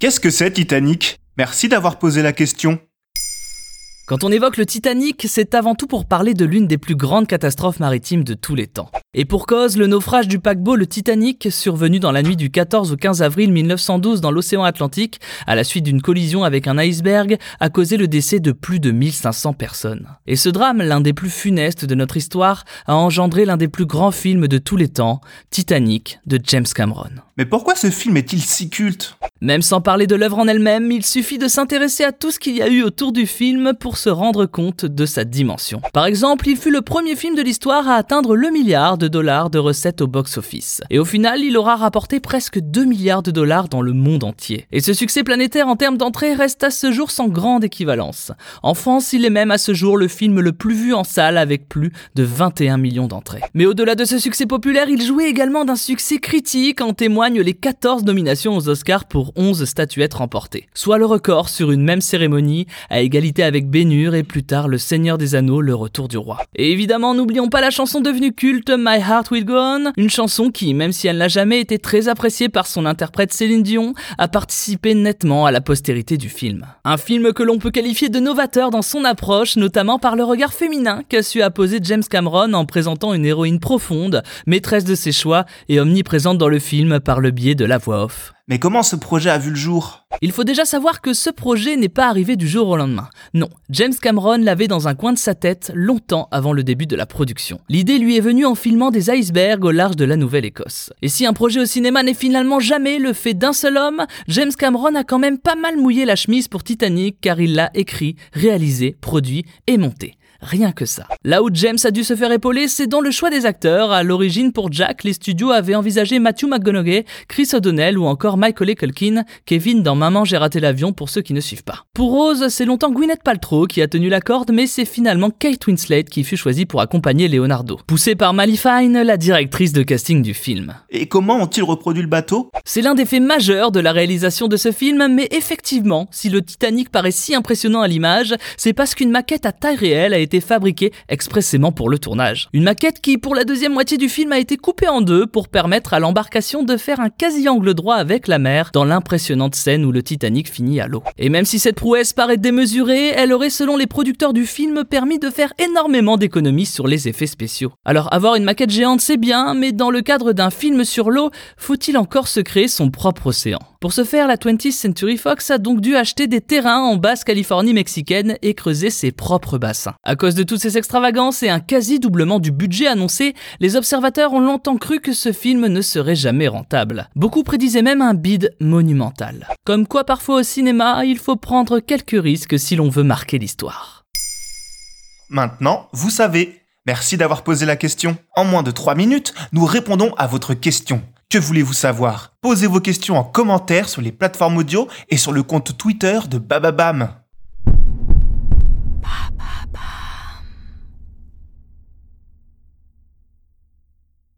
Qu'est-ce que c'est Titanic? Merci d'avoir posé la question. Quand on évoque le Titanic, c'est avant tout pour parler de l'une des plus grandes catastrophes maritimes de tous les temps. Et pour cause, le naufrage du paquebot le Titanic, survenu dans la nuit du 14 au 15 avril 1912 dans l'océan Atlantique, à la suite d'une collision avec un iceberg, a causé le décès de plus de 1500 personnes. Et ce drame, l'un des plus funestes de notre histoire, a engendré l'un des plus grands films de tous les temps, Titanic, de James Cameron. Mais pourquoi ce film est-il si culte? Même sans parler de l'œuvre en elle-même, il suffit de s'intéresser à tout ce qu'il y a eu autour du film pour se rendre compte de sa dimension. Par exemple, il fut le premier film de l'histoire à atteindre le milliard de dollars de recettes au box-office. Et au final, il aura rapporté presque 2 milliards de dollars dans le monde entier. Et ce succès planétaire en termes d'entrée reste à ce jour sans grande équivalence. En France, il est même à ce jour le film le plus vu en salle avec plus de 21 millions d'entrées. Mais au-delà de ce succès populaire, il jouait également d'un succès critique en témoigne les 14 nominations aux Oscars pour 11 statuettes remportées, soit le record sur une même cérémonie, à égalité avec Et plus tard Le Seigneur des Anneaux, Le Retour du Roi. Et évidemment, n'oublions pas la chanson devenue culte My Heart Will Go On, une chanson qui, même si elle n'a jamais été très appréciée par son interprète Céline Dion, a participé nettement à la postérité du film. Un film que l'on peut qualifier de novateur dans son approche, notamment par le regard féminin qu'a su apposer James Cameron en présentant une héroïne profonde, maîtresse de ses choix et omniprésente dans le film par le biais de la voix off. Mais comment ce projet a vu le jour? Il faut déjà savoir que ce projet n'est pas arrivé du jour au lendemain. Non, James Cameron l'avait dans un coin de sa tête longtemps avant le début de la production. L'idée lui est venue en filmant des icebergs au large de la Nouvelle-Écosse. Et si un projet au cinéma n'est finalement jamais le fait d'un seul homme, James Cameron a quand même pas mal mouillé la chemise pour Titanic car il l'a écrit, réalisé, produit et monté. Rien que ça. Là où James a dû se faire épauler, c'est dans le choix des acteurs. À l'origine, pour Jack, les studios avaient envisagé Matthew McConaughey, Chris O'Donnell ou encore Michael Culkin, Kevin dans Maman j'ai raté l'avion pour ceux qui ne suivent pas. Pour Rose, c'est longtemps Gwyneth Paltrow qui a tenu la corde, mais c'est finalement Kate Winslet qui fut choisie pour accompagner Leonardo. Poussée par Mally Fine, la directrice de casting du film. Et comment ont-ils reproduit le bateau? C'est l'un des faits majeurs de la réalisation de ce film, mais effectivement, si le Titanic paraît si impressionnant à l'image, c'est parce qu'une maquette à taille réelle a été été fabriqué expressément pour le tournage. Une maquette qui, pour la deuxième moitié du film, a été coupée en deux pour permettre à l'embarcation de faire un quasi-angle droit avec la mer dans l'impressionnante scène où le Titanic finit à l'eau. Et même si cette prouesse paraît démesurée, elle aurait, selon les producteurs du film, permis de faire énormément d'économies sur les effets spéciaux. Alors avoir une maquette géante c'est bien, mais dans le cadre d'un film sur l'eau, faut-il encore se créer son propre océan? Pour ce faire, la 20th Century Fox a donc dû acheter des terrains en basse Californie mexicaine et creuser ses propres bassins. Cause de toutes ces extravagances et un quasi-doublement du budget annoncé, les observateurs ont longtemps cru que ce film ne serait jamais rentable. Beaucoup prédisaient même un bid monumental. Comme quoi parfois au cinéma, il faut prendre quelques risques si l'on veut marquer l'histoire. Maintenant, vous savez. Merci d'avoir posé la question. En moins de 3 minutes, nous répondons à votre question. Que voulez-vous savoir? Posez vos questions en commentaire sur les plateformes audio et sur le compte Twitter de Bababam.